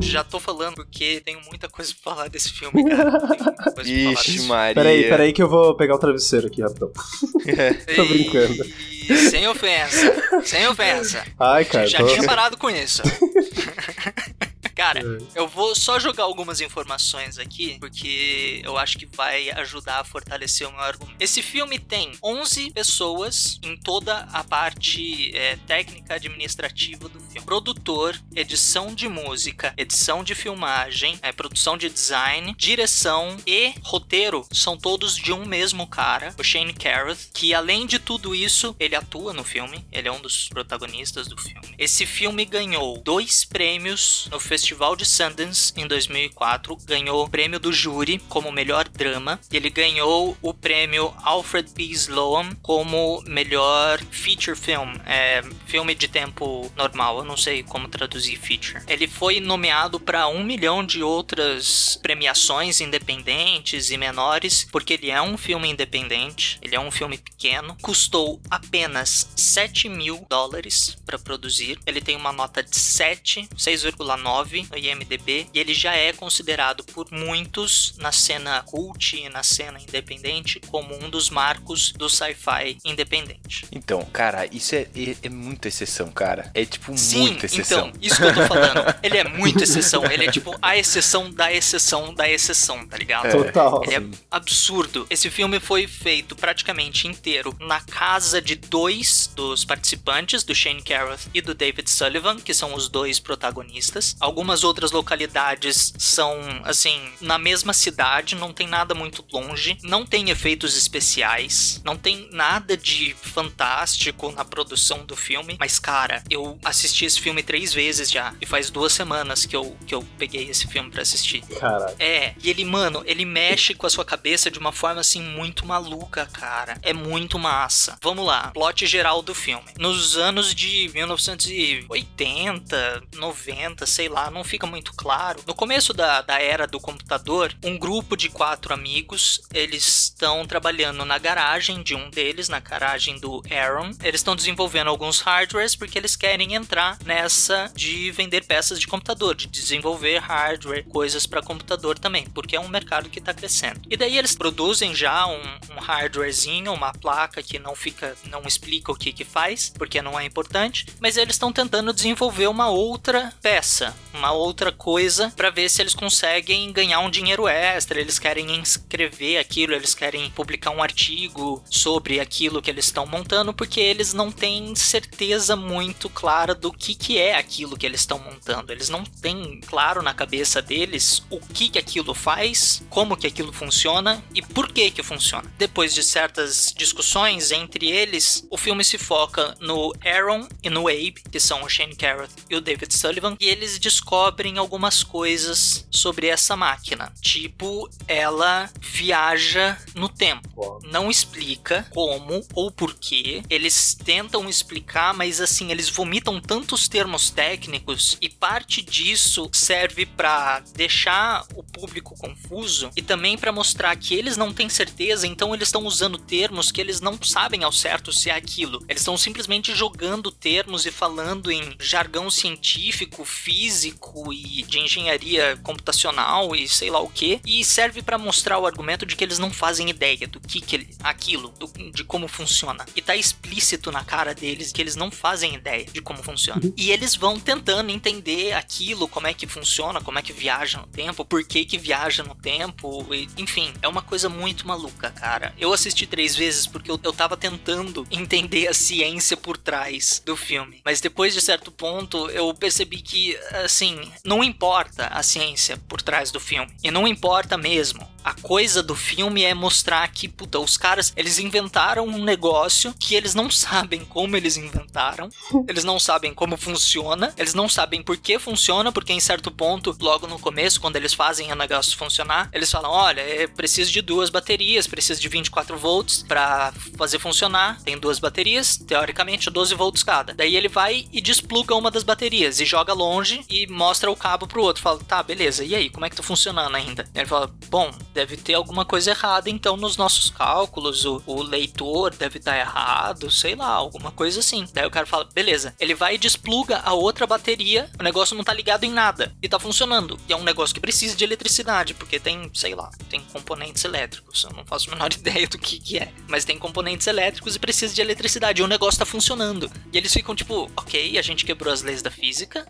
Já tô falando porque tenho muita coisa pra falar desse filme, cara. Tenho muita coisa pra falar Ixi, Maria. Peraí, peraí que eu vou pegar o travesseiro aqui, rapidão. Tô brincando. E sem ofensa, sem ofensa. Ai, cara, Já tô... tinha parado com isso. Cara, eu vou só jogar algumas informações aqui, porque eu acho que vai ajudar a fortalecer o meu argumento. Esse filme tem 11 pessoas em toda a parte é, técnica administrativa do filme: produtor, edição de música, edição de filmagem, é, produção de design, direção e roteiro são todos de um mesmo cara, o Shane Carruth, que além de tudo isso, ele atua no filme, ele é um dos protagonistas do filme. Esse filme ganhou dois prêmios no Festival Festival de Sundance em 2004, ganhou o prêmio do júri como melhor drama. Ele ganhou o prêmio Alfred P. Sloan como melhor feature film, é, filme de tempo normal. Eu não sei como traduzir feature. Ele foi nomeado para um milhão de outras premiações independentes e menores, porque ele é um filme independente, ele é um filme pequeno, custou apenas 7 mil dólares para produzir. Ele tem uma nota de 7, 6,9 no IMDb e ele já é considerado por muitos na cena cult e na cena independente como um dos marcos do sci-fi independente. Então, cara, isso é, é, é muita exceção, cara. É tipo Sim, muita exceção. então, isso que eu tô falando. Ele é muito exceção. Ele é tipo a exceção da exceção da exceção, tá ligado? É. Total. Ele é absurdo. Esse filme foi feito praticamente inteiro na casa de dois dos participantes, do Shane Carruth e do David Sullivan, que são os dois protagonistas. Algumas outras localidades são, assim, na mesma cidade, não tem nada muito longe, não tem efeitos especiais, não tem nada de fantástico na produção do filme. Mas, cara, eu assisti esse filme três vezes já, e faz duas semanas que eu, que eu peguei esse filme para assistir. Caraca. É, e ele, mano, ele mexe com a sua cabeça de uma forma assim muito maluca, cara. É muito massa. Vamos lá, plot geral do filme. Nos anos de 1980, 90, sei lá, não fica muito claro. No começo da, da era do computador, um grupo de quatro amigos, eles estão trabalhando na garagem de um deles, na garagem do Aaron. Eles estão desenvolvendo alguns hardwares porque eles querem entrar nessa de vender peças de computador, de desenvolver hardware, coisas para computador também, porque é um mercado que está crescendo. E daí eles produzem já um, um hardwarezinho, uma placa que não fica, não explica o que que faz, porque não é importante, mas eles estão tentando desenvolver uma outra peça, uma outra coisa para ver se eles conseguem ganhar um dinheiro extra, eles querem inscrever aquilo, eles querem publicar um artigo sobre aquilo que eles estão montando, porque eles não têm certeza muito clara do que que é aquilo que eles estão montando. Eles não têm claro na cabeça deles o que que aquilo faz, como que aquilo funciona e por que que funciona. Depois de certas discussões entre eles, o filme se foca no Aaron e no Abe, que são o Shane Carruth e o David Sullivan, e eles descobrem algumas coisas sobre essa máquina. Tipo, ela viaja no tempo. Não explica como ou porquê. Eles tentam explicar, mas assim, eles vomitam tantos termos técnicos e parte disso serve para deixar o público confuso e também para mostrar que eles não têm certeza, então eles estão usando termos que eles não sabem ao certo se é aquilo. Eles estão simplesmente jogando termos e falando em jargão científico, físico e de engenharia computacional e sei lá o que, e serve para mostrar o argumento de que eles não fazem ideia do que, que ele, aquilo, do, de como funciona. E tá explícito na cara deles que eles não fazem ideia de como funciona. E eles vão tentando entender aquilo, como é que funciona, como é que viaja no tempo, por que que viaja no tempo, e, enfim, é uma coisa muito maluca, cara. Eu assisti três vezes porque eu, eu tava tentando entender a ciência por trás do filme. Mas depois de certo ponto, eu percebi que, assim, não importa a ciência por trás do filme. E não importa mesmo. A coisa do filme é mostrar que, puta, os caras, eles inventaram um negócio que eles não sabem como eles inventaram, eles não sabem como funciona, eles não sabem por que funciona, porque em certo ponto, logo no começo, quando eles fazem o negócio funcionar, eles falam: olha, é preciso de duas baterias, precisa de 24 volts para fazer funcionar. Tem duas baterias, teoricamente 12 volts cada. Daí ele vai e despluga uma das baterias e joga longe e mostra o cabo pro outro. Fala, tá, beleza, e aí, como é que tá funcionando ainda? Ele fala, bom, deve ter alguma coisa errada então nos nossos cálculos, o, o leitor deve estar errado, sei lá, alguma coisa assim. Daí o cara fala, beleza, ele vai e despluga a outra bateria, o negócio não tá ligado em nada e tá funcionando. E é um negócio que precisa de eletricidade, porque tem, sei lá, tem componentes elétricos, eu não faço a menor ideia do que que é, mas tem componentes elétricos e precisa de eletricidade, e o negócio tá funcionando. E eles ficam tipo, ok, a gente quebrou as leis da física,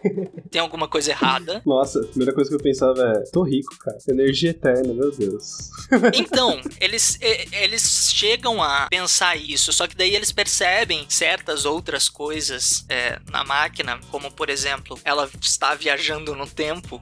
tem alguma coisa errada. Nossa, a primeira coisa que eu pensava é, tô rico, cara. Energia eterna China, meu Deus. Então, eles, eles chegam a pensar isso, só que daí eles percebem certas outras coisas é, na máquina, como por exemplo, ela está viajando no tempo,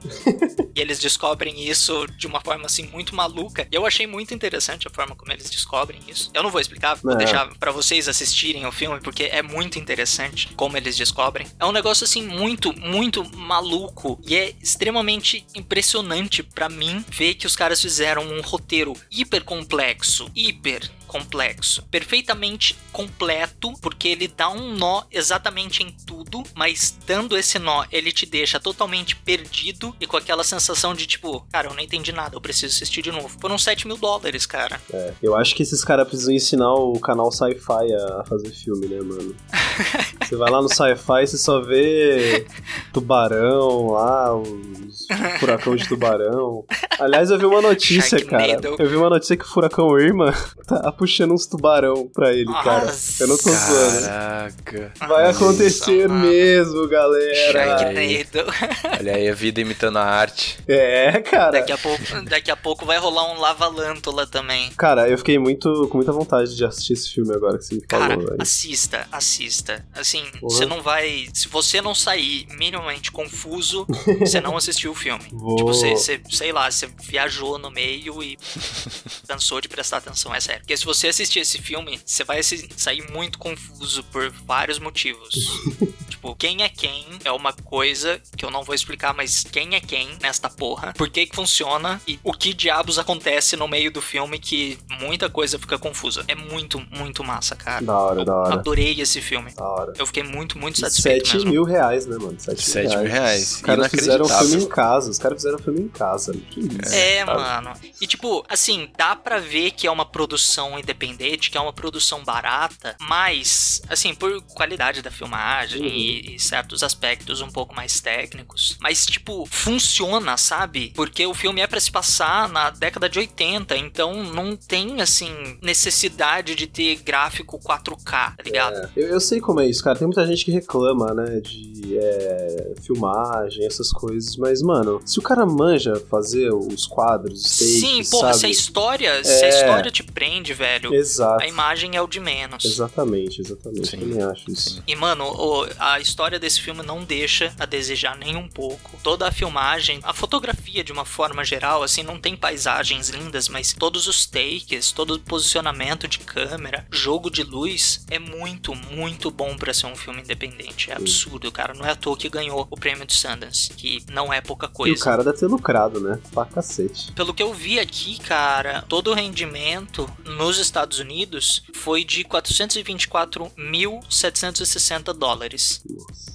e eles descobrem isso de uma forma assim muito maluca. E eu achei muito interessante a forma como eles descobrem isso. Eu não vou explicar, vou É. deixar pra vocês assistirem o filme, porque é muito interessante como eles descobrem. É um negócio assim muito, muito maluco e é extremamente impressionante pra mim ver que os caras fizeram um roteiro hiper complexo, hiper complexo, perfeitamente completo, porque ele dá um nó exatamente em tudo, mas dando esse nó, ele te deixa totalmente perdido e com aquela sensação de tipo, cara, eu não entendi nada, eu preciso assistir de novo. Foram 7 mil dólares, cara. É, eu acho que esses caras precisam ensinar o canal Sci-Fi a fazer filme, né, mano? Você vai lá no Sci-Fi, você só vê tubarão lá, os furacão de tubarão. Aliás, eu vi uma notícia, cara. Eu vi uma notícia que o furacão Irma tá puxando uns tubarão pra ele, cara. Eu não tô zoando. Caraca. Vai acontecer mesmo, galera. Sharknado. Olha aí a vida imitando a arte. É, cara. Daqui a pouco, daqui a pouco vai rolar um Lavalântula também. Cara, eu fiquei muito com muita vontade de assistir esse filme agora que você me Cara, falou, velho. assista, assista. Assim, Porra. você não vai. Se você não sair minimamente confuso, você não assistiu o filme. Vou- Tipo, você, você- sei lá, você viajou no meio e cansou de prestar atenção, é sério. Porque se você assistir esse filme, você vai se- sair muito confuso por vários motivos. tipo, quem é quem é uma coisa que eu não vou explicar, mas quem é quem nesta porra, por que que funciona e o que diabos acontece no meio do filme que muita coisa fica confusa. É muito, muito massa, cara. Da hora, da hora. Adorei esse filme. Da hora. Eu fiquei muito, muito satisfeito 7 mesmo. mil reais, né, mano? 7 Sete mil reais. Os caras fizeram filme em casa. Os caras fizeram filme em casa. Que isso? É, cara. mano. E tipo, assim, dá pra ver que é uma produção independente, que é uma produção barata, mas, assim, por qualidade da filmagem e, e certos aspectos um pouco mais técnicos. Mas, tipo, funciona, sabe? Porque o filme é pra se passar na década de 80, então não tem, assim, necessidade de ter gráfico 4K, tá ligado? É, eu, eu sei como é isso, cara. Tem muita gente que reclama, né, de é, filmagem, essas coisas. Mas, mano, se o cara manja fazer os quadros, os takes, Sim, porra, sabe? se a história, se a É. história te prende, velho, Exato. a imagem é o de menos. Exatamente, exatamente. Sim, Eu também acho isso. E, mano, o- a história desse filme não deixa a desejar nem um pouco. Toda a filmagem, a fotografia de uma forma geral, assim, não tem paisagens lindas, mas todos os takes, todo o posicionamento de câmera, jogo de luz, é muito, muito bom pra ser um filme independente. É absurdo, cara. Não é à toa que ganhou o prêmio de Sundance, que não é pouca E coisa. o cara deve ter lucrado, né? Pra cacete. Pelo que eu vi aqui, cara, todo o rendimento nos Estados Unidos foi de 424.760 dólares.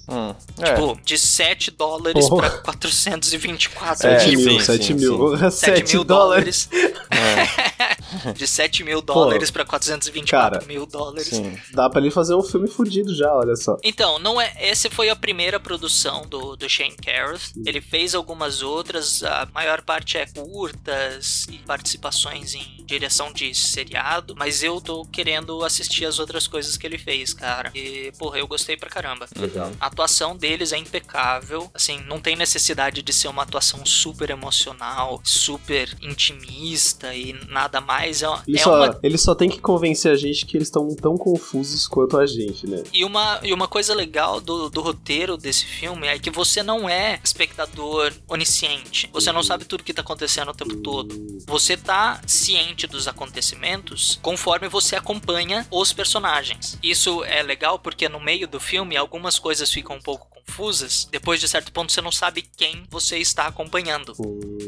Hum, Tipo, de 7 dólares Porra. pra 424 É, 7 mil. mil, sim, 7 sim, mil. 7 7 mil dólares. É, De 7 mil dólares pra 424 Cara, mil dólares. sim. Dá pra ele fazer um filme fudido já, olha só. Então, não é. Essa foi a primeira produção do, do Shane Carruth. Ele fez algumas outras, a maior parte é curtas e participações em direção de seriado. Mas eu tô querendo assistir as outras coisas que ele fez, cara. E, porra, eu gostei pra caramba. Legal. A atuação deles é impecável. Assim, não tem necessidade de ser uma atuação super emocional, super intimista e nada mais. É, Ele, é só, uma ele só tem que convencer a gente que eles estão tão confusos quanto a gente, né? E uma, e uma coisa legal do, do roteiro desse filme é que você não é espectador onisciente. Você não sabe tudo que tá acontecendo o tempo todo. Você tá ciente dos acontecimentos conforme você acompanha os personagens. Isso é legal porque no meio do filme algumas coisas ficam um pouco confusas. Depois de certo ponto você não sabe quem você está acompanhando.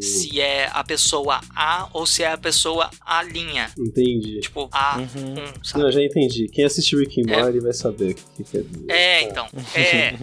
Se é a pessoa A ou se é a pessoa A linha. Entendi. Tipo, A1, sabe? Não, eu já entendi. Quem assistiu Rick and É. Morty vai saber o que, que quer dizer. É, então. É.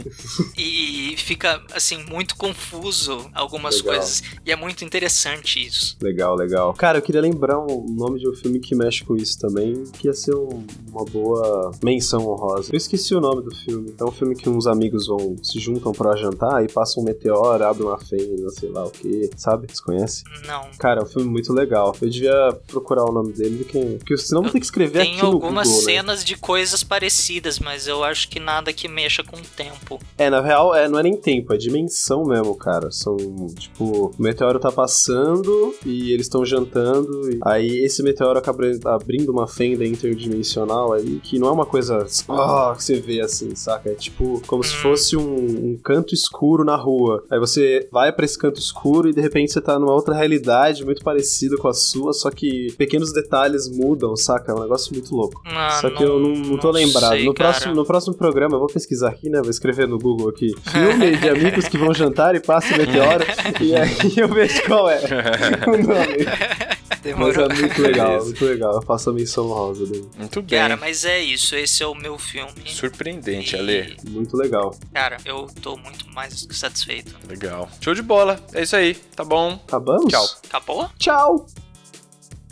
E fica, assim, muito confuso algumas Legal. coisas. E é muito interessante isso. Legal, legal. Cara, eu queria lembrar o nome de um filme que mexe com isso também, que ia ser um- uma boa menção honrosa. Eu esqueci o nome do filme. É um filme que uns amigos vão se juntam pra jantar e passa um meteoro, abre uma fenda, sei lá o que, sabe? Você conhece? Não. Cara, é um filme muito legal. Eu devia procurar o nome dele, quem... porque senão vou ter que escrever Tem aqui no algumas Google, né? cenas de coisas parecidas, mas eu acho que nada que mexa com o tempo. É, na real, é, não é nem tempo, é dimensão mesmo, cara. São, tipo, o meteoro tá passando e eles estão jantando. E aí esse meteoro acaba abrindo uma fenda interdimensional aí, que não é uma coisa oh, que você vê assim, saca? É tipo como se fosse um, um canto escuro na rua. Aí você vai pra esse canto escuro e de repente você tá numa outra realidade muito parecida com a sua, só que pequenos detalhes mudam, saca? É um negócio muito louco. Ah, só que eu não, não tô não lembrado. sei, no, cara. próximo, no próximo programa, eu vou pesquisar aqui, né? Vou escrever no Google aqui. Filme de amigos que vão jantar e passa o meteoro. e aí eu vejo qual é o nome. Mas Demorou. é muito legal, muito legal. Eu faço a menção rosa dele. Muito bem. Cara, mas é isso. Esse é o meu filme. Surpreendente, Ale. Muito legal. Cara, eu tô muito mais que satisfeito. Legal. Show de bola. É isso aí. Tá bom. Acabamos? Tchau. Acabou? Tchau!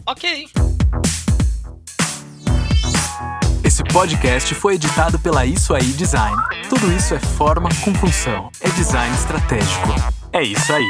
Ok. Esse podcast foi editado pela Isso Aí Design. Tudo isso é forma com função. É design estratégico. É isso aí.